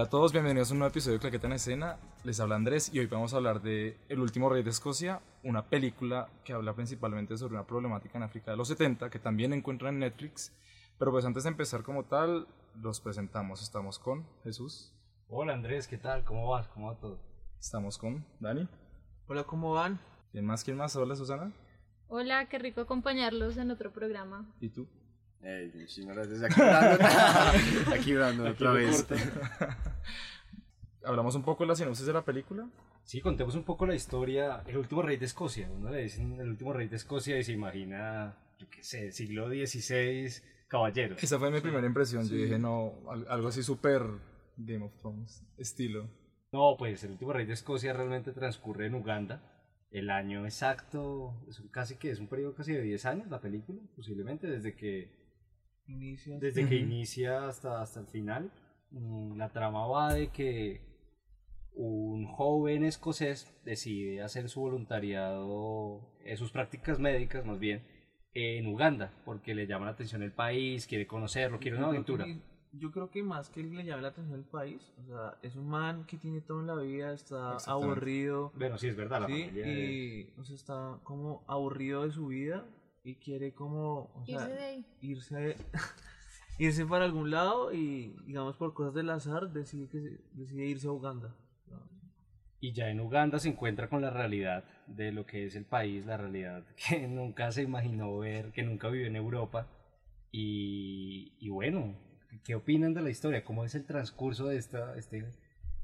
Hola a todos, bienvenidos a un nuevo episodio de Claqueta en Escena. Les habla Andrés y hoy vamos a hablar de El último rey de Escocia, una película que habla principalmente sobre una problemática en África de los 70 que también encuentran en Netflix. Pero pues antes de empezar como tal, los presentamos. Estamos con Jesús, Hola Andrés, ¿qué tal? ¿Cómo vas? ¿Cómo va todo? estamos con Dani. Hola, ¿cómo van? ¿Quién más? ¿Quién más? Hola Susana. Hola, qué rico acompañarlos en otro programa. ¿Y tú? Ey, muchísimas gracias. Aquí brando, aquí brando otra vez. Hablamos un poco de la sinopsis de la película. Sí, contemos un poco la historia. El último rey de Escocia. Uno le dicen el último rey de Escocia y se imagina, yo qué sé, siglo XVI, caballeros. Esa fue mi primera impresión. Yo dije, no, al- algo así súper Game of Thrones, estilo. No, pues el último rey de Escocia realmente transcurre en Uganda. El año exacto, es un- casi que es un periodo casi de 10 años la película, posiblemente, desde que Inicia. desde que inicia hasta, hasta el final. Mm, La trama va de que un joven escocés decide hacer su voluntariado, eh, sus prácticas médicas más bien, en Uganda, porque le llama la atención el país, quiere conocerlo, quiere una Yo aventura. que- Yo creo que más que le llame la atención el país, o sea, es un man que tiene todo en la vida, está aburrido, Bueno, sí, es verdad, la ¿sí? familia Y, o sea, está como aburrido de su vida y quiere como, o sea, Irse de ahí. irse, irse para algún lado y, digamos, por cosas del azar, decide, que decide irse a Uganda. Y ya en Uganda se encuentra con la realidad de lo que es el país, la realidad que nunca se imaginó ver, que nunca vivió en Europa. Y, y bueno, ¿qué opinan de la historia? ¿Cómo es el transcurso de esta, este,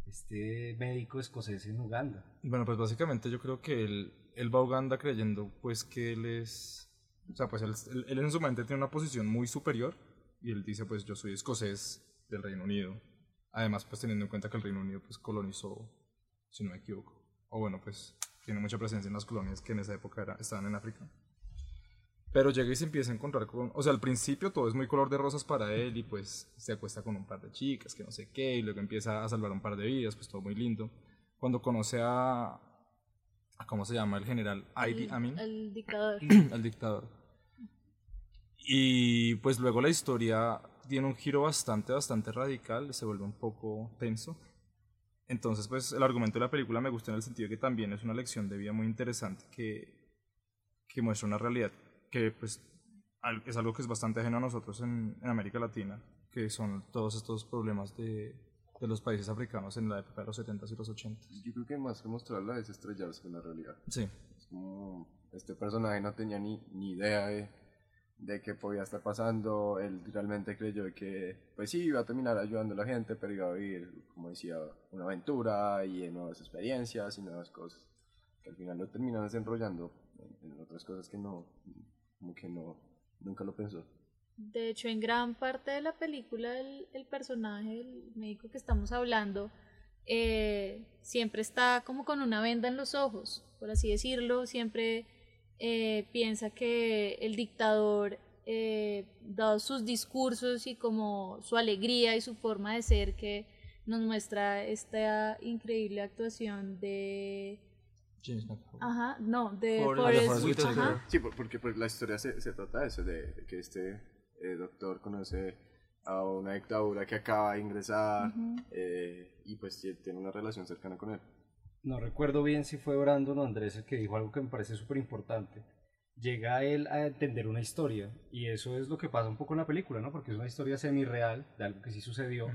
este médico escocés en Uganda? Bueno, pues básicamente yo creo que él, él va a Uganda creyendo pues que él es, o sea, pues él, en su mente tiene una posición muy superior y él dice pues yo soy escocés del Reino Unido. Además pues teniendo en cuenta que el Reino Unido pues colonizó, si no me equivoco, o bueno pues tiene mucha presencia en las colonias que en esa época era- estaban en África. Pero llega y se empieza a encontrar con, o sea, al principio todo es muy color de rosas para él y pues se acuesta con un par de chicas, que no sé qué, y luego empieza a salvar un par de vidas, pues todo muy lindo. Cuando conoce a ¿cómo se llama? El general Idi El- Amin, El dictador. al dictador. Y pues luego la historia tiene un giro bastante, bastante radical, se vuelve un poco tenso. Entonces, pues el argumento de la película me gusta en el sentido de que también es una lección de vida muy interesante que, que muestra una realidad que pues es algo que es bastante ajeno a nosotros en, en América Latina, que son todos estos problemas de, de los países africanos en la época de los 70s y los 80s. Yo creo que más que mostrarla es estrellarse con la realidad. Sí, Es como este personaje no tenía ni, ni idea de, de qué podía estar pasando. Él realmente creyó que, pues sí, iba a terminar ayudando a la gente, pero iba a vivir, como decía, una aventura y nuevas experiencias y nuevas cosas. Que al final lo terminan desenrollando en, en otras cosas que no, como que no, nunca lo pensó. De hecho, en gran parte de la película, el, el personaje, el médico que estamos hablando, eh, siempre está como con una venda en los ojos, por así decirlo. Siempre eh, piensa que el dictador, eh, dado sus discursos y como su alegría y su forma de ser, que nos muestra esta increíble actuación de. James McAvoy. Ajá, no, de Forrest- Whitaker. Sí, por- porque pues, la historia se, se trata de eso, de, de que este eh, doctor conoce a una dictadura que acaba de ingresar eh, y pues tie- tiene una relación cercana con él. No recuerdo bien si fue Brandon o Andrés el que dijo algo que me parece súper importante. Llega él a entender una historia y eso es lo que pasa un poco en la película, ¿no? Porque es una historia semi-real de algo que sí sucedió,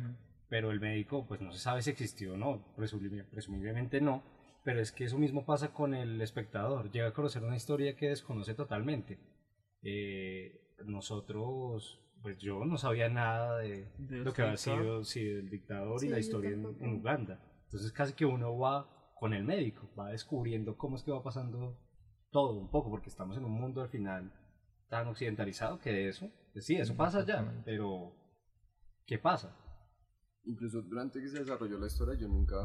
pero el médico pues no se sabe si existió o no, presumiblemente, presumiblemente no, pero es que eso mismo pasa con el espectador, llega a conocer una historia que desconoce totalmente. Eh, nosotros, pues yo no sabía nada de ¿Del lo que había sido sí, del dictador Sí, y la historia en, Uganda. Entonces casi que uno va con el médico, va descubriendo cómo es que va pasando todo un poco, porque estamos en un mundo al final tan occidentalizado que de eso, pues sí, eso pasa ya, pero ¿qué pasa? Incluso durante que se desarrolló la historia yo nunca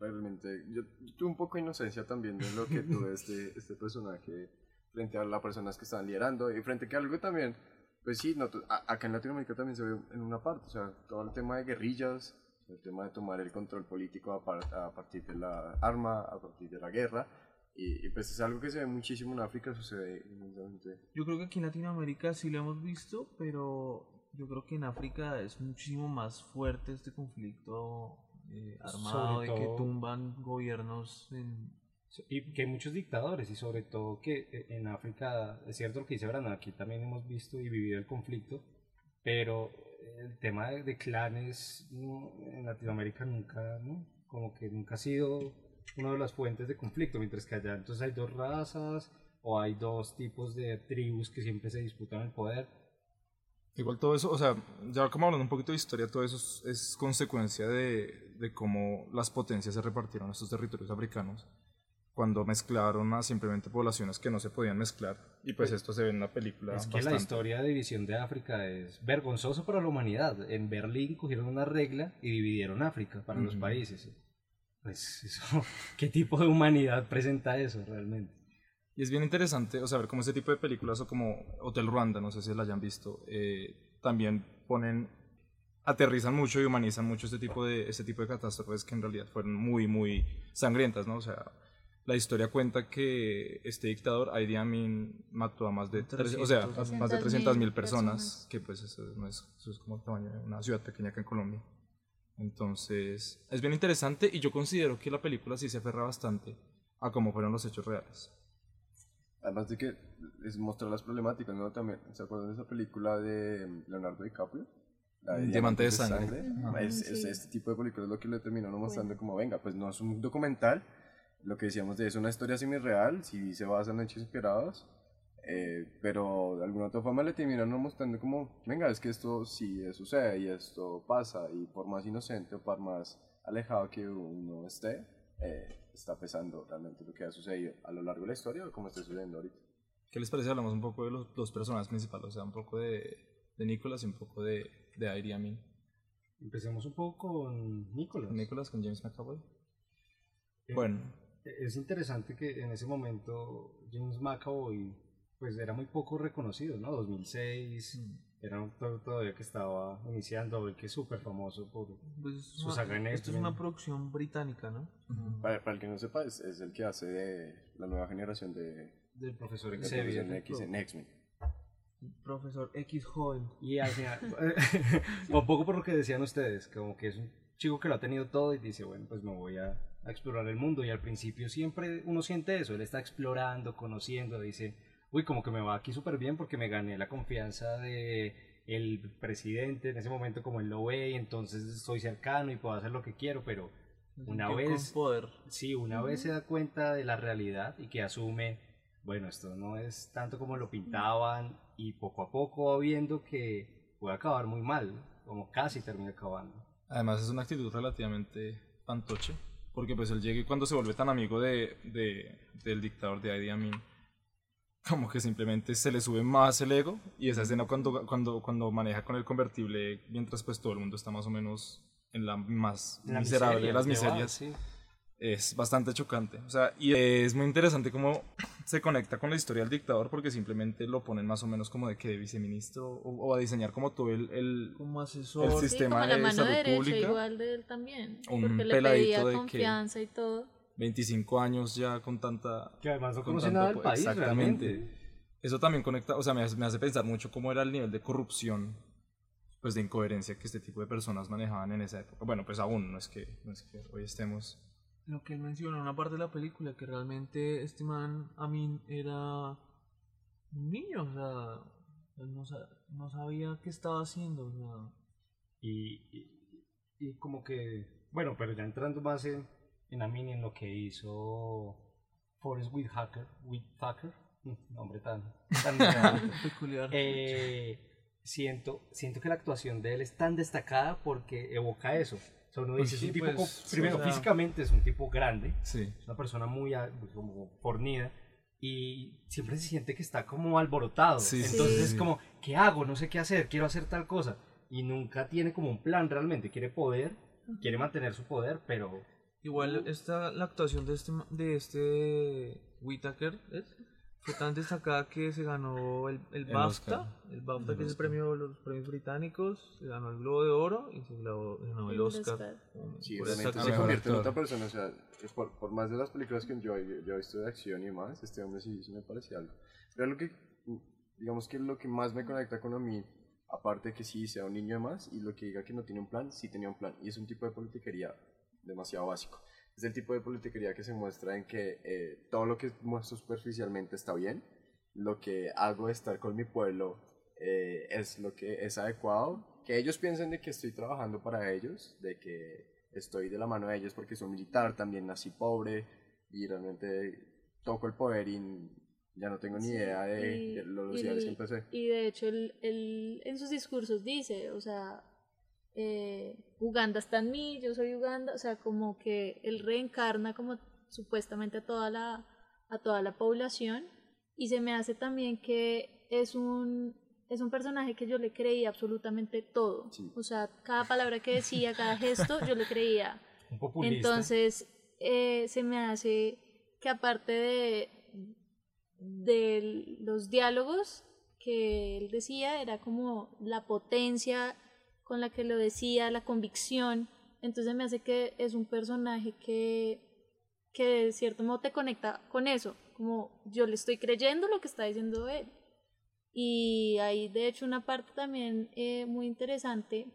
realmente, yo, yo tuve un poco de inocencia también de lo que tuve este, este personaje frente a las personas que estaban liderando y frente a que algo también, pues sí, no, acá en Latinoamérica también se ve en una parte, o sea, todo el tema de guerrillas, el tema de tomar el control político a, par- a partir de la arma, a partir de la guerra, y, y pues es algo que se ve muchísimo en África, sucede inmensamente. Yo creo que aquí en Latinoamérica sí lo hemos visto, pero yo creo que en África es muchísimo más fuerte este conflicto eh, armado de que tumban gobiernos en... Y que hay muchos dictadores y sobre todo que eh, en África, es cierto lo que dice Brandon, aquí también hemos visto y vivido el conflicto, pero el tema de, de clanes no, en Latinoamérica nunca, ¿no? Como que nunca ha sido una de las fuentes de conflicto, mientras que allá entonces hay dos razas o hay dos tipos de tribus que siempre se disputan el poder. Igual todo eso, o sea, ya como hablando un poquito de historia, todo eso es, es consecuencia de, de cómo las potencias se repartieron estos territorios africanos cuando mezclaron simplemente poblaciones que no se podían mezclar. Y pues esto se ve en la película. Es que la historia de división de África es vergonzoso para la humanidad. En Berlín cogieron una regla y dividieron África para los Ujú. países. Pues eso, ¿qué tipo de humanidad presenta eso realmente? Y es bien interesante, o sea, ver cómo ese tipo de películas o como Hotel Ruanda, no sé si la hayan visto, eh, también ponen, aterrizan mucho y humanizan mucho este tipo de, este tipo de catástrofes que en realidad fueron muy, muy sangrientas, ¿no? O sea, la historia cuenta que este dictador, Idi Amin, mató a más de, tres- o sea, a más de 300.000 300 mil personas. personas, que pues eso, no es, eso es como el tamaño de una ciudad pequeña acá en Colombia. Entonces, es bien interesante y yo considero que la película sí se aferra bastante a cómo fueron los hechos reales. Además de que es mostrar las problemáticas, ¿no? También, ¿se acuerdan de esa película de Leonardo DiCaprio? La Mm, Diamante de Sangre. Ajá. Es, es- Sí. este tipo de películas es lo que le terminaron mostrando como, venga, pues no es un documental, lo que decíamos de es una historia semi-real, si se basa en hechos inspirados, eh, pero de alguna otra forma le terminaron mostrando como, venga, es que esto sí sucede y esto pasa, y por más inocente o por más alejado que uno esté, eh, está pesando realmente lo que ha sucedido a lo largo de la historia o como está sucediendo ahorita. ¿Qué les parece? Hablamos un poco de los dos personajes principales, o sea, un poco de, de Nicholas y un poco de, de Idi Amin. Empecemos un poco con Nicolás. Nicholas con James McAvoy. Eh, Bueno, Es interesante que en ese momento James McAvoy pues era muy poco reconocido, ¿no? 2006, era un actor todavía que estaba iniciando, y que es súper famoso por... Pues, es Su una- saga en esto es una producción británica, ¿no? Para, para el que no sepa, es, es el que hace de la nueva generación de, del profesor Xavier. Profesor X en X-Men. Profesor X joven. Y al final, un poco por lo que decían ustedes, como que es un chico que lo ha tenido todo y dice, bueno, pues me voy a, a explorar el mundo. Y al principio siempre uno siente eso, él está explorando, conociendo, dice, uy, como que me va aquí súper bien porque me gané la confianza de el presidente en ese momento como él lo ve y entonces estoy cercano y puedo hacer lo que quiero, pero una Tío vez Con poder. Sí, una vez se da cuenta de la realidad y que asume, bueno, esto no es tanto como lo pintaban y poco a poco va viendo que puede acabar muy mal, como casi termina acabando. además es una actitud relativamente fantoche, porque pues él llega y cuando se vuelve tan amigo de, de- del dictador de Idi Amin, como que simplemente se le sube más el ego y esa escena cuando, cuando, cuando maneja con el convertible mientras pues todo el mundo está más o menos en la más La miserable de miseria, las que va, miserias. sí. Es bastante chocante. O sea, y es muy interesante cómo se conecta con la historia del dictador porque simplemente lo ponen más o menos como de que de viceministro o, o a diseñar como todo el, el, Como asesor. el Sí, sistema como la de mano salud derecha pública. igual de él también. Un porque le peladito pedía de que- confianza y todo. 25 años ya con tanta... Que además no con conoce nada del país Exactamente. realmente. Eso también conecta, o sea, me hace, me hace pensar mucho cómo era el nivel de corrupción, pues de incoherencia que este tipo de personas manejaban en esa época. Bueno, pues aún, no es que, no es que hoy estemos... Lo que él menciona en una parte de la película, que realmente este man, Amin, era un niño, o sea, él no, no sabía qué estaba haciendo, o sea, Y, y, y como que, bueno, pero ya entrando más en, en Amin y en lo que hizo Forrest Whitaker, Whitaker, mm, nombre tan, tan peculiar. eh, siento, siento que la actuación de él es tan destacada porque evoca eso. O sea, uno dice, sí, es un tipo, pues, primero, o sea- físicamente es un tipo grande, Sí. es una persona muy ah, como fornida y siempre se siente que está como alborotado. Sí, Entonces sí. es como, ¿qué hago? No sé qué hacer, quiero hacer tal cosa. Y nunca tiene como un plan realmente, quiere poder, quiere mantener su poder, pero Igual esta, la actuación de este, de este Whitaker ¿es? Fue tan destacada que se ganó el, el El BAFTA, Oscar. el BAFTA El que es el premio de los premios británicos, se ganó el Globo de Oro y se ganó, ganó el El Oscar. Sí, por realmente se convierte en otra persona. O sea, es por, por más de las películas que yo, yo, yo he visto de acción y demás, este hombre sí, sí me parecía algo. Pero lo que, digamos que lo que más me conecta con a mí, aparte de que sí sea un niño de más, y lo que diga que no tiene un plan, sí tenía un plan. Y es un tipo de politiquería demasiado básico. Es el tipo de politiquería que se muestra en que eh, todo lo que muestro superficialmente está bien, lo que hago de estar con mi pueblo eh, es lo que es adecuado, que ellos piensen de que estoy trabajando para ellos, de que estoy de la mano de ellos porque soy militar, también nací pobre y realmente toco el poder y ya no tengo ni idea de, y- de los el- que empecé. Y de hecho, él, él en sus discursos dice, o sea, eh, Uganda está en mí, yo soy Uganda, o sea, como que él reencarna como supuestamente a toda la, a toda la población y se me hace también que es un, es un personaje que yo le creía absolutamente todo, Sí. o sea, cada palabra que decía, cada gesto, yo le creía. Un populista. Entonces, eh, se me hace que aparte de, de los diálogos que él decía, era como la potencia con la que lo decía, la convicción. Entonces me hace que es un personaje que, que de cierto modo te conecta con eso, como yo le estoy creyendo lo que está diciendo él. Y hay de hecho una parte también eh, muy interesante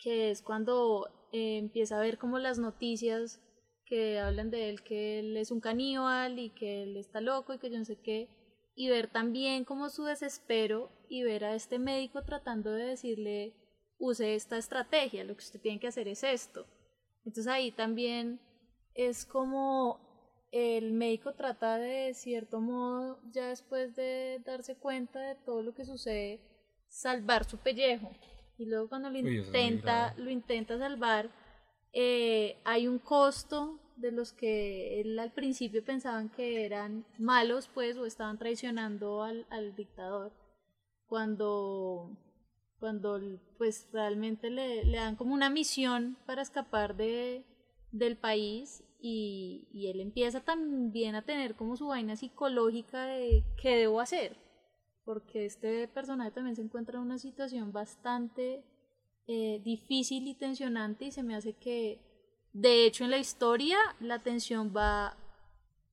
que es cuando eh, empieza a ver como las noticias que hablan de él, que él es un caníbal y que él está loco y que yo no sé qué, y ver también como su desespero y ver a este médico tratando de decirle, use esta estrategia, lo que usted tiene que hacer es esto. Entonces ahí también es como el médico trata de cierto modo, ya después de darse cuenta de todo lo que sucede, salvar su pellejo. Y luego cuando lo Uy, intenta, lo intenta salvar, eh, hay un costo de los que él al principio pensaban que eran malos, pues, o estaban traicionando al, al dictador. Cuando, cuando pues realmente le, le dan como una misión para escapar de, del país y, y él empieza también a tener como su vaina psicológica de qué debo hacer porque este personaje también se encuentra en una situación bastante eh, difícil y tensionante y se me hace que de hecho en la historia la tensión va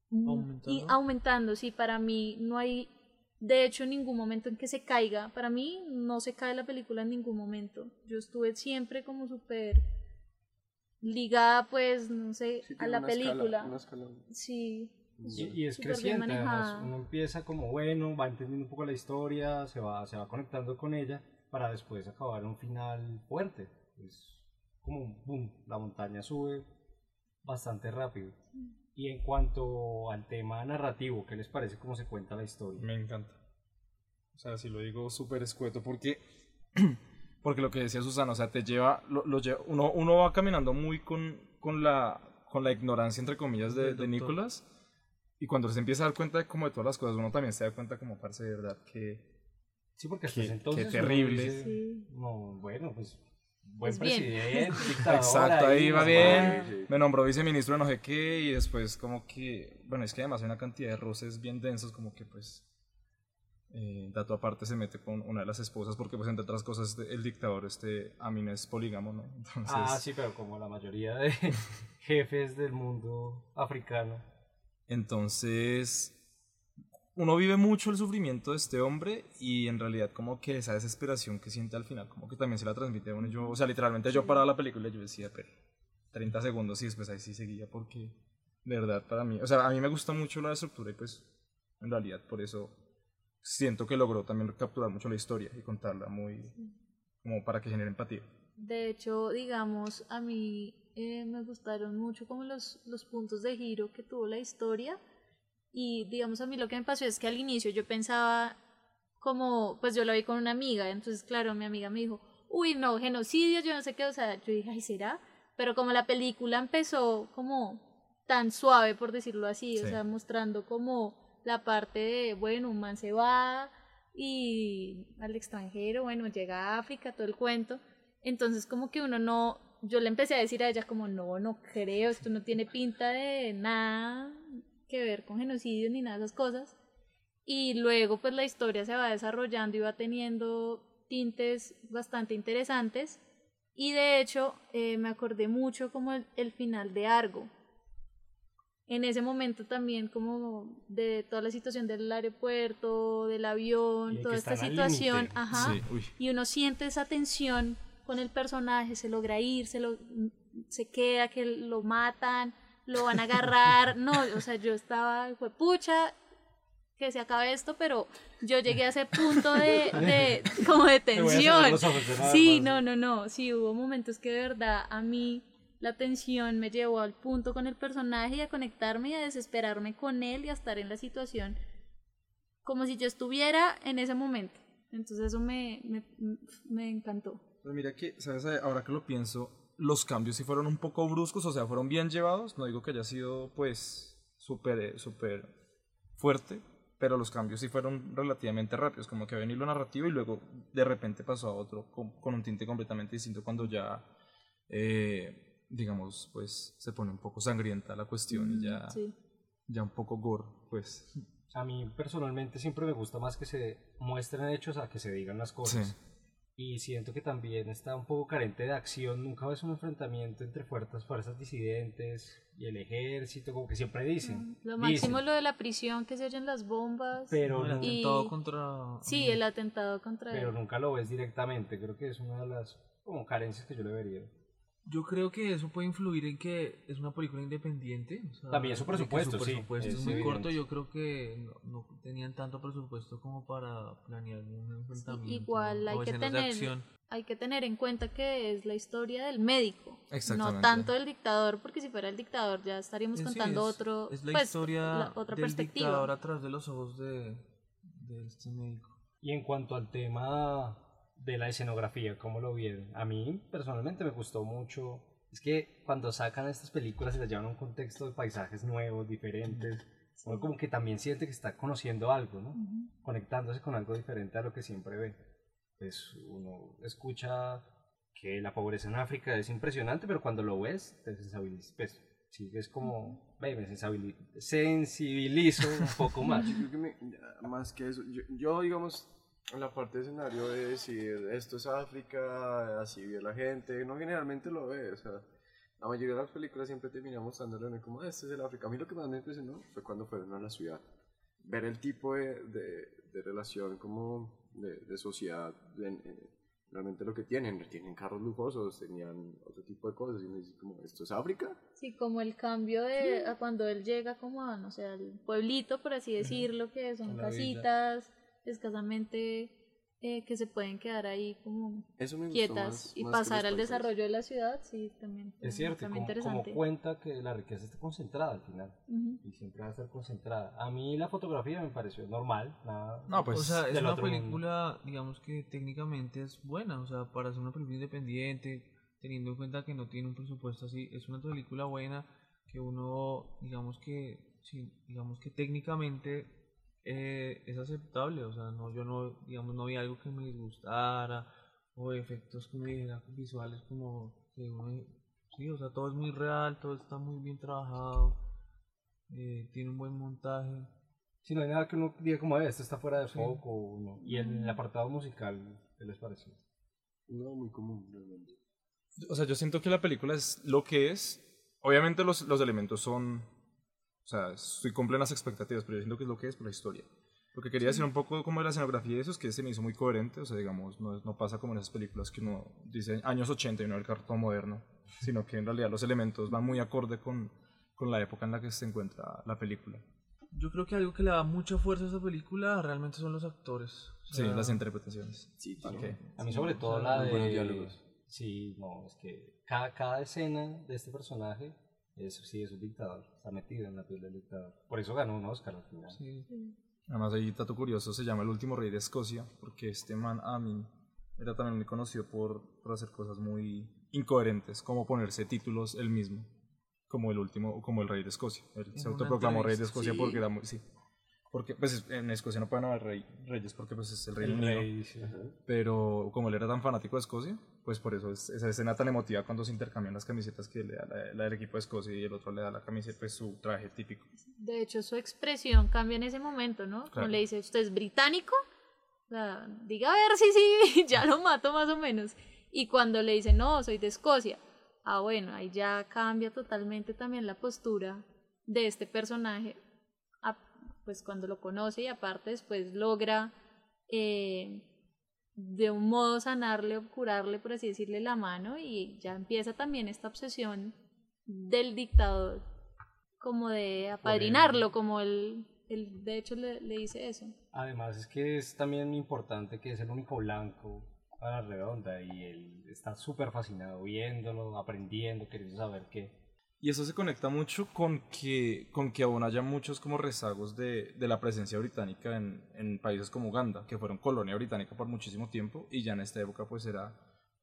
Aumentando. y aumentando sí para mí no hay de hecho ningún momento en que se caiga para mí no se cae la película en ningún momento. Yo estuve siempre como súper ligada pues no sé Sí, a la una escala- película. escala. Sí Y, y es Súper creciente, además, uno empieza como bueno, va entendiendo un poco la historia, se va, se va conectando con ella para después acabar en un final fuerte. Es como un boom, la montaña sube bastante rápido. Y en cuanto al tema narrativo, ¿qué les parece cómo se cuenta la historia? Me encanta. O sea, si lo digo súper escueto, porque, porque lo que decía Susana, o sea, te lleva, lo, lo lleva- uno, uno va caminando muy con, con, la, con la ignorancia, entre comillas, de, de. Nicolás, y cuando se empieza a dar cuenta de como de todas las cosas, uno también se da cuenta como, parce, de verdad, que... Sí, porque hasta ese entonces qué terrible. dice, Sí. no, bueno, pues buen Es bien. presidente, dictador Exacto, ahí va bien. Sí. Me nombró viceministro de no sé qué, y después como que, bueno, es que además hay una cantidad de roces bien densos, como que pues... Eh, dato aparte se mete con una de las esposas porque pues entre otras cosas el dictador este Amin es polígamo, ¿no? Entonces, Ah, sí, pero como la mayoría de jefes del mundo africano. Entonces, uno vive mucho el sufrimiento de este hombre y en realidad como que esa desesperación que siente al final, como que también se la transmite a uno. Yo, o sea, literalmente yo paraba la película y yo decía, pero 30 segundos y después ahí sí seguía porque de verdad para mí, o sea, a mí me gusta mucho la estructura y pues en realidad por eso siento que logró también capturar mucho la historia y contarla muy como para que genere empatía. De hecho, digamos, a mí eh, me gustaron mucho como los, los puntos de giro que tuvo la historia. Y digamos, a mí lo que me pasó es que al inicio yo pensaba como, pues yo lo vi con una amiga, entonces claro, mi amiga me dijo, uy, no, genocidio, yo no sé qué, o sea, yo dije, ay, ¿será? Pero como la película empezó como tan suave, por decirlo así, o sea, mostrando como la parte de, bueno, un man se va y al extranjero, bueno, llega a África, todo el cuento. Entonces como que uno no, yo le empecé a decir a ella como, no, no creo, esto no tiene pinta de nada que ver con genocidio ni nada de esas cosas. Y luego pues la historia se va desarrollando y va teniendo tintes bastante interesantes. Y de hecho eh, me acordé mucho como el, el final de Argo. en ese momento también como de toda la situación del aeropuerto, del avión, toda esta situación, ajá, Sí, y uno siente esa tensión con el personaje, se logra ir, se, lo, se queda, que lo matan, lo van a agarrar, no, o sea, yo estaba, fue pucha, que se acabe esto, pero yo llegué a ese punto de, de como de tensión. Sí, no, no, no, sí, hubo momentos que de verdad a mí la tensión me llevó al punto con el personaje y a conectarme y a desesperarme con él y a estar en la situación como si yo estuviera en ese momento. Entonces eso me, me, me encantó. Pero mira que, ¿sabes? Ahora que lo pienso, los cambios sí fueron un poco bruscos, o sea, fueron bien llevados. No digo que haya sido, pues, súper, eh, súper fuerte, pero los cambios sí fueron relativamente rápidos, como que había un hilo narrativo y luego de repente pasó a otro con, con un tinte completamente distinto cuando ya, eh, digamos, pues, se pone un poco sangrienta la cuestión y ya, Sí. ya un poco gore, pues. A mí personalmente siempre me gusta más que se muestren hechos a que se digan las cosas. Sí. Y siento que también está un poco carente de acción. Nunca ves un enfrentamiento entre fuerzas, fuerzas disidentes y el ejército, como que siempre dicen. Lo dicen, máximo lo de la prisión, que se oyen las bombas. pero, el Y- atentado contra... Sí, el atentado contra pero él. nunca lo ves directamente. Creo que es una de las como carencias que yo le vería. Yo creo que eso puede influir en que es una película independiente. o sea, También su presupuesto, sí, presupuesto es, es muy evidente. corto. Yo creo que no, no tenían tanto presupuesto como para planear un enfrentamiento. igual hay o que tener-. Hay que tener en cuenta que es la historia del médico, no tanto del dictador, porque si fuera el dictador ya estaríamos Sí, sí, contando es- otro, Es la pues, historia la otra del perspectiva. dictador a través de los ojos de, de este médico. Y en cuanto al tema de la escenografía, ¿cómo lo vieron? A mí personalmente me gustó mucho. Es que cuando sacan estas películas y las llevan a un contexto de paisajes nuevos, diferentes, uno como que también siente que está conociendo algo, ¿no? Conectándose con algo diferente a lo que siempre ve. Pues uno escucha que la pobreza en África es impresionante, pero cuando lo ves, te sensibilizas. Pues sí, es como, ve, me sensibili- sensibilizo un poco más. Yo creo que me- más que eso, yo, yo, digamos, la parte de escenario de decir esto es África, así vive la gente, no generalmente lo ve, o sea, la mayoría de las películas siempre terminan mostrándole como este es el África. A mí lo que más me impresionó fue cuando fueron a la ciudad, ver el tipo de, de, de relación como de, de sociedad, realmente lo que tienen, tienen carros lujosos, tenían otro tipo de cosas, y uno dice como esto es África. Sí, como el cambio de a cuando él llega como a, no sé, al pueblito, por así decirlo, que son casitas escasamente eh, que se pueden quedar ahí como Eso me gustó quietas más- y más pasar al desarrollo de la ciudad, sí, también. Es cierto, como, como cuenta que la riqueza está concentrada al final. Ujú. Y siempre va a estar concentrada. A mí la fotografía me pareció normal. Nada, No, pues, o sea, es una otro mundo. película, digamos que técnicamente es buena, o sea, para ser una película independiente, teniendo en cuenta que no tiene un presupuesto así, es una película buena que uno, digamos que, sí, digamos que técnicamente eh, es aceptable, o sea, no, yo no, digamos, no vi algo que me disgustara o efectos que me dijera visuales como que uno, sí, o sea, todo es muy real, todo está muy bien trabajado, eh, tiene un buen montaje. Si no hay nada que uno diga como "Eh, esto está fuera de foco. no. Y en el apartado musical, ¿qué les pareció? No, muy común, realmente. O sea, yo siento que la película es lo que es. Obviamente los, los elementos son... O sea, estoy con plenas expectativas, pero yo siento que es lo que es por la historia. Lo que quería decir un poco como de la escenografía y eso es que se me hizo muy coherente. O sea, digamos, no, no pasa como en esas películas que uno dice años 80 y no el cartón moderno, sino que en realidad los elementos van muy acorde con, con la época en la que se encuentra la película. Yo creo que algo que le da mucha fuerza a esta película realmente son los actores. O Sí, sea, las interpretaciones. Sí, tiene- Ok. A mí sobre todo o sea, la de... buenos diálogos. Sí, no, es que cada, cada escena de este personaje, eso sí, es un dictador. Está metido en la piel del dictador. Por eso ganó un Oscar al final. sí. Además, ahí dato curioso, se llama El último rey de Escocia, porque este man Amin era también muy conocido por, por hacer cosas muy incoherentes, como ponerse títulos él mismo, como el último, como el rey de Escocia. Él se autoproclamó rey de Escocia sí. porque era muy, sí. Porque, pues, en Escocia no pueden haber rey- reyes porque, pues, es el Reino El rey, sí. Pero como él era tan fanático de Escocia, pues por eso es esa escena tan emotiva cuando se intercambian las camisetas que le da la, la del equipo de Escocia y el otro le da la camiseta, pues su traje típico. De hecho, su expresión cambia en ese momento, ¿no? Como Claro. le dice, ¿usted es británico? O sea, diga a ver si sí, ya lo mato más o menos. Y cuando le dice, no, soy de Escocia, ah, bueno, ahí ya cambia totalmente también la postura de este personaje, a- pues cuando lo conoce y aparte después logra eh, de un modo sanarle o curarle, por así decirle, la mano y ya empieza también esta obsesión del dictador, como de apadrinarlo, como él, él de hecho le, le dice eso. Además es que es también importante que es el único blanco a la redonda y él está súper fascinado viéndolo, aprendiendo, queriendo saber qué. Y eso se conecta mucho con que, con que aún haya muchos como rezagos de, de la presencia británica en, en países como Uganda, que fueron colonia británica por muchísimo tiempo y ya en esta época pues era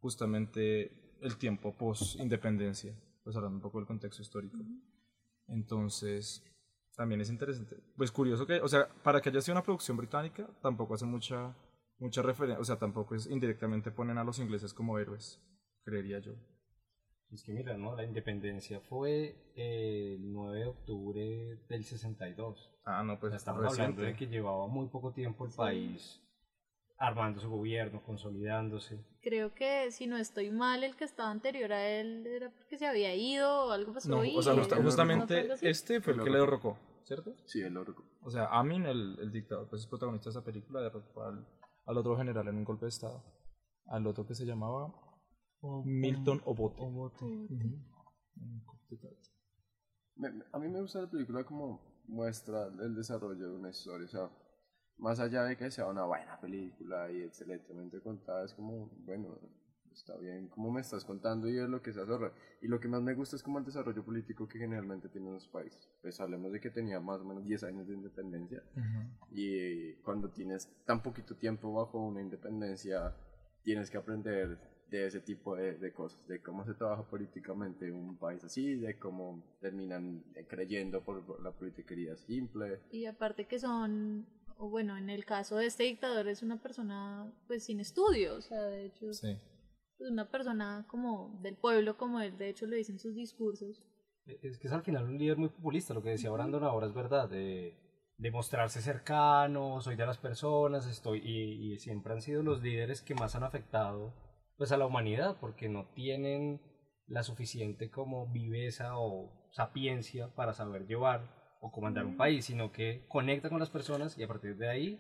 justamente el tiempo post-independencia, pues hablando un poco del contexto histórico. Entonces, también es interesante. Pues curioso que, o sea, para que haya sido una producción británica, tampoco hace mucha, mucha referencia, o sea, tampoco es indirectamente ponen a los ingleses como héroes, creería yo. Es que mira, ¿no? La independencia fue el 9 de octubre del 62. Ah, no, pues estamos hablando de reciente. que llevaba muy poco tiempo el país armando su gobierno, consolidándose. Creo que si no estoy mal, el que estaba anterior a él era porque se había ido o algo pasó. No, o sea, él- justa- ¿no fue justamente así? este fue el que le derrocó, ¿cierto? Sí, el oro. O sea, Amin, el, el dictador, pues es protagonista de esa película, derrotó al, al otro general en un golpe de estado. Al otro que se llamaba O- Milton Obote. Obote. Me- me- a mí me gusta la película como muestra el desarrollo de una historia, o sea, más allá de que sea una buena película y excelentemente contada, es como, bueno, está bien, como me estás contando y es lo que se hace. Y lo que más me gusta es como el desarrollo político que generalmente tienen los países. Pues hablemos de que tenía más o menos 10 años de independencia y cuando tienes tan poquito tiempo bajo una independencia, tienes que aprender de ese tipo de, de cosas, de cómo se trabaja políticamente en un país así, de cómo terminan eh, creyendo por la politiquería simple. Y aparte que son, o bueno, en el caso de este dictador es una persona pues sin estudios, o sea, de hecho, Sí. pues, una persona como del pueblo, como él de hecho lo dice en sus discursos. Es que es al final un líder muy populista, lo que decía Brandon ahora es verdad, de, de mostrarse cercano, soy de las personas, estoy, y, y siempre han sido los líderes que más han afectado pues a la humanidad, porque no tienen la suficiente como viveza o sapiencia para saber llevar o comandar un país, sino que conectan con las personas y a partir de ahí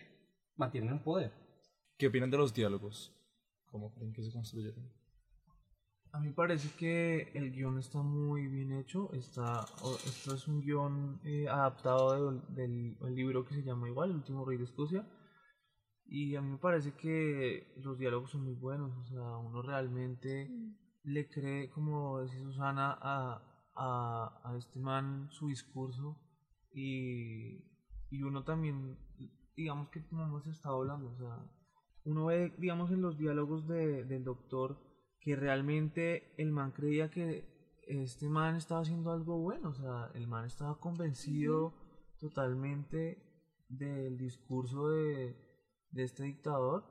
mantienen un poder. ¿Qué opinan de los diálogos? ¿Cómo creen que se construyeron? A mí parece que el guion está muy bien hecho. Está, esto es un guion eh, adaptado del, del- del libro que se llama igual, El último rey de Escocia. Y a mí me parece que los diálogos son muy buenos. O sea, uno realmente le cree, como decía Susana, a, a, a este man su discurso. Y, y uno también, digamos que como hemos estado hablando, o sea, uno ve, digamos, en los diálogos de- del doctor que realmente el man creía que este man estaba haciendo algo bueno, o sea, el man estaba convencido totalmente del discurso de, de este dictador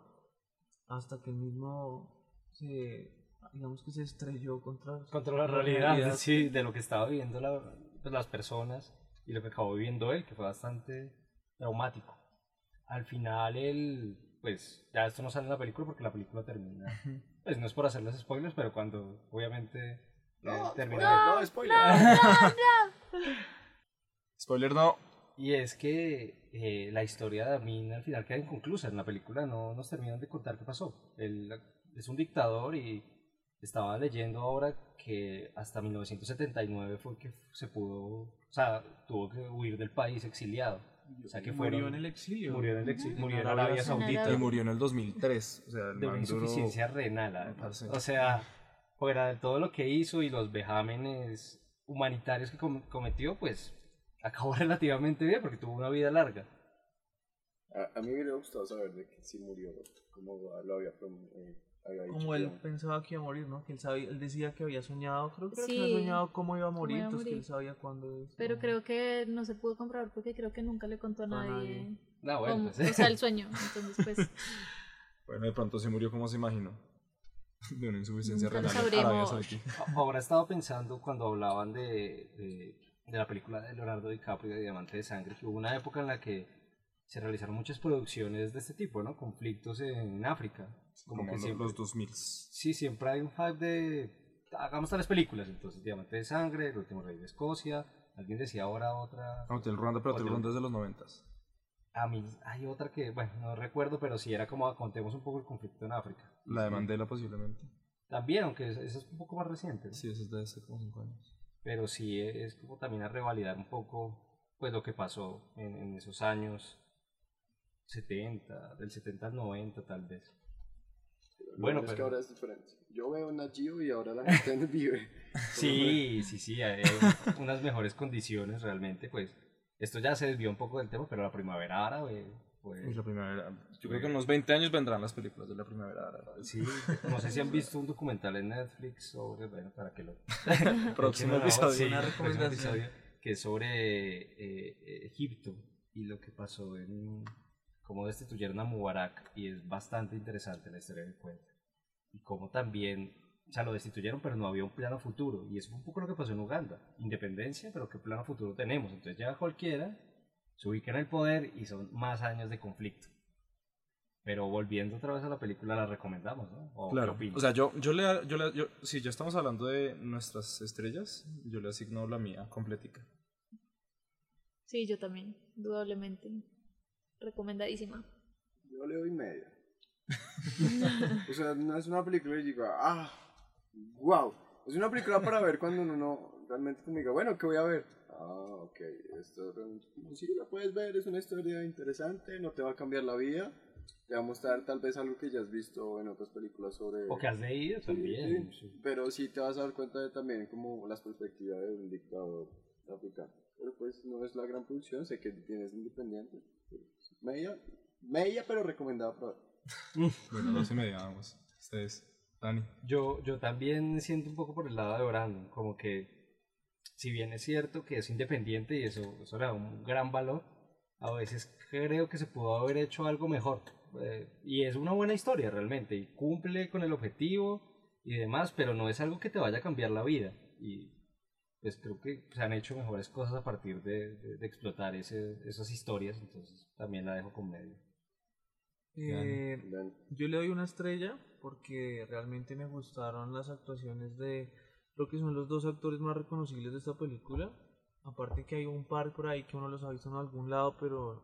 hasta que el mismo se, digamos que se estrelló contra, Contra la realidad, sí, de lo que estaba viviendo la- pues, las personas y lo que acabó viviendo él, que fue bastante traumático. Al final él, pues ya esto no sale en la película porque la película termina, pues no es por hacerles spoilers, pero cuando obviamente eh, termina... no, spoiler. Spoiler no. Y es que eh, la historia de Amin al final queda inconclusa. En la película no nos terminan de contar qué pasó. Él es un dictador y estaba leyendo ahora que hasta 1979 fue que se pudo, o sea, tuvo que huir del país exiliado. O sea, que murió fueron- en el exilio. Murió en el exilio, murió en Arabia Saudita. Y murió en el 2003. O sea, el de una duró- insuficiencia renal, además. Parce. O sea, fuera de todo lo que hizo y los vejámenes humanitarios que com- cometió, pues acabó relativamente bien porque tuvo una vida larga. A, a mí me hubiera gustado saber de que sí murió, como lo había, eh, había dicho. Como él pensaba que iba a morir, ¿no? Que él, sabía, él decía que había soñado, creo que, Sí, había soñado cómo iba a morir, entonces que él sabía cuándo. Pero no. creo que no se pudo comprobar porque creo que nunca le contó a A nadie. nadie. No, bueno, cómo- pues, O sea, el sueño. Entonces, pues, Bueno, de pronto se murió como se imaginó. De una insuficiencia renal. Ahora estaba pensando cuando hablaban de, de, de la película de Leonardo DiCaprio de Diamante de Sangre, que hubo una época en la que se realizaron muchas producciones de este tipo, ¿no? Conflictos en África. Como, Como que los, siempre, los 2000. sí, siempre hay un hype de hagamos tales películas, entonces Diamante de Sangre, El último rey de Escocia, Alguien decía ahora otra. Hotel Ruanda, pero Hotel Ruanda es de los noventas. A mí hay otra que, bueno, no recuerdo, pero sí era como contemos un poco el conflicto en África. La de Mandela posiblemente. También, aunque es- esa es un poco más reciente. ¿no? Sí, esa es de hace como cinco años. Pero sí es como también a revalidar un poco pues lo que pasó en, en esos años 70, del 70 al 90 tal vez. Bueno, es que pero- ahora es diferente. Yo veo Nat Geo y ahora la gente vive. Sí, sí, sí, hay unas mejores condiciones realmente, pues esto ya se desvió un poco del tema, pero la primavera árabe, pues... La primavera. Yo creo que en unos 20 años vendrán las películas de la primavera. árabe. Sí, no sé si han visto un documental en Netflix sobre, bueno, para que lo... Próximo episodio. sí, Una recomendación. que es sobre eh, eh, Egipto y lo que pasó en cómo destituyeron a Mubarak y es bastante interesante la historia que cuenta. Y cómo también, o sea, lo destituyeron pero no había un plano futuro y fue un poco lo que pasó en Uganda. Independencia, pero qué plano futuro tenemos. Entonces llega cualquiera, se ubica en el poder y son más años de conflicto. Pero volviendo otra vez a la película, la recomendamos, ¿no? ¿O Claro. O sea, yo, yo le, yo le, yo, si ya estamos hablando de nuestras estrellas, yo le asigno la mía completica. Sí, yo también, indudablemente. Recomendadísima. Yo le doy media. o sea, no es una película y digo, ah, wow. Es una película para ver cuando uno no realmente como diga, bueno, ¿qué voy a ver? Ah, ok, esto realmente- sí la puedes ver, es una historia interesante, no te va a cambiar la vida. Te va a mostrar tal vez algo que ya has visto en otras películas sobre... O que has leído Sí, también. sí, sí. Pero sí te vas a dar cuenta de también como las perspectivas de un dictador africano. Pero pues no es la gran producción, sé que tienes independiente. Media, media pero recomendada para. Bueno, dos y media, vamos. Ustedes, Dani. Yo, yo también siento un poco por el lado de Brandon, como que si bien es cierto que es independiente y eso, eso le da un gran valor, a veces creo que se pudo haber hecho algo mejor. Eh, y es una buena historia realmente, y cumple con el objetivo y demás, pero no es algo que te vaya a cambiar la vida. Y pues creo que se han hecho mejores cosas a partir de, de- de explotar ese, esas historias, entonces también la dejo con medio. Eh, yo le doy una estrella porque realmente me gustaron las actuaciones de lo que son los dos actores más reconocibles de esta película. Aparte que hay un par por ahí que uno los ha visto en algún lado, pero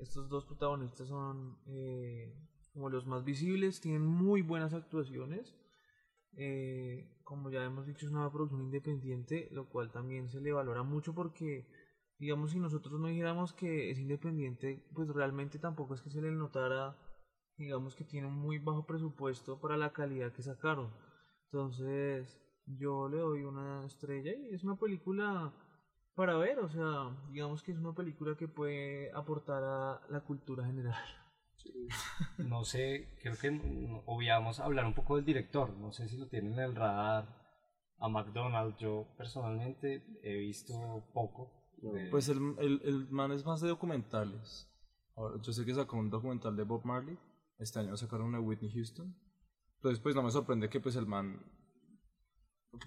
estos dos protagonistas son eh, como los más visibles, tienen muy buenas actuaciones. Eh, como ya hemos dicho, es una producción independiente, lo cual también se le valora mucho porque, digamos, si nosotros no dijéramos que es independiente, pues realmente tampoco es que se le notara, digamos, que tiene un muy bajo presupuesto para la calidad que sacaron. Entonces, yo le doy una estrella y es una película para ver, o sea, digamos que es una película que puede aportar a la cultura general. No sé, creo que obviamos hablar un poco del director. No sé si lo tienen en el radar. A McDonald's, yo personalmente he visto poco. de- Pues el, el, el man es más de documentales. Ahora, yo sé que sacó un documental de Bob Marley. Este año sacaron una de Whitney Houston. Entonces, pues no me sorprende que pues el man...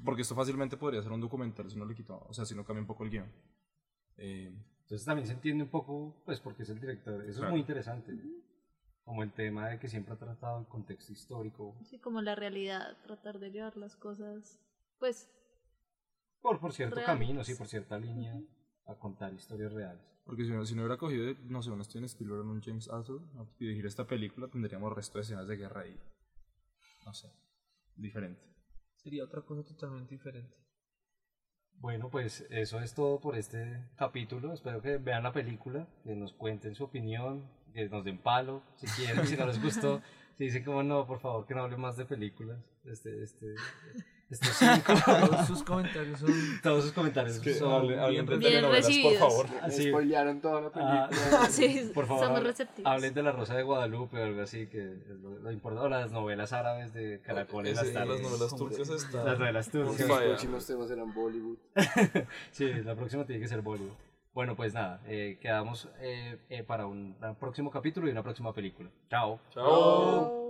Porque esto fácilmente podría ser un documental si no le quita, o sea, si no cambia un poco el guion. Eh, Entonces también se entiende un poco, pues, porque es el director. Eso es Claro. muy interesante. Como el tema de que siempre ha tratado el contexto histórico. Sí, como la realidad, tratar de llevar las cosas, pues, Por, por cierto Reales. camino, sí, por cierta línea, a contar historias reales. porque si no, si no hubiera cogido, no sé, un Steven Spielberg o un James Arthur a dirigir esta película, tendríamos resto de escenas de guerra ahí. No sé, diferente. Sería otra cosa totalmente diferente. Bueno, pues eso es todo por este capítulo. Espero que vean la película, que nos cuenten su opinión, que nos den palo, si quieren, si no les gustó. Si dicen como no, por favor, que no hable más de películas. Este, este, estos cinco. Todos sus comentarios son Todos sus comentarios son bien Bien telenovelas, por favor. Me Sí. spoilearon toda la Ah, película. sí, por favor, somos hable- receptivos. hablen de la Rosa de Guadalupe o algo así, que es lo, lo importante, o las novelas árabes de Caracol en las Sí, tardes. las novelas turcas están... Las novelas turcas. Los próximos temas eran Bollywood. Sí, la próxima tiene que ser Bollywood. Bueno, pues nada, eh, quedamos eh, eh, para un, un próximo capítulo y una próxima película. Chao. Chao.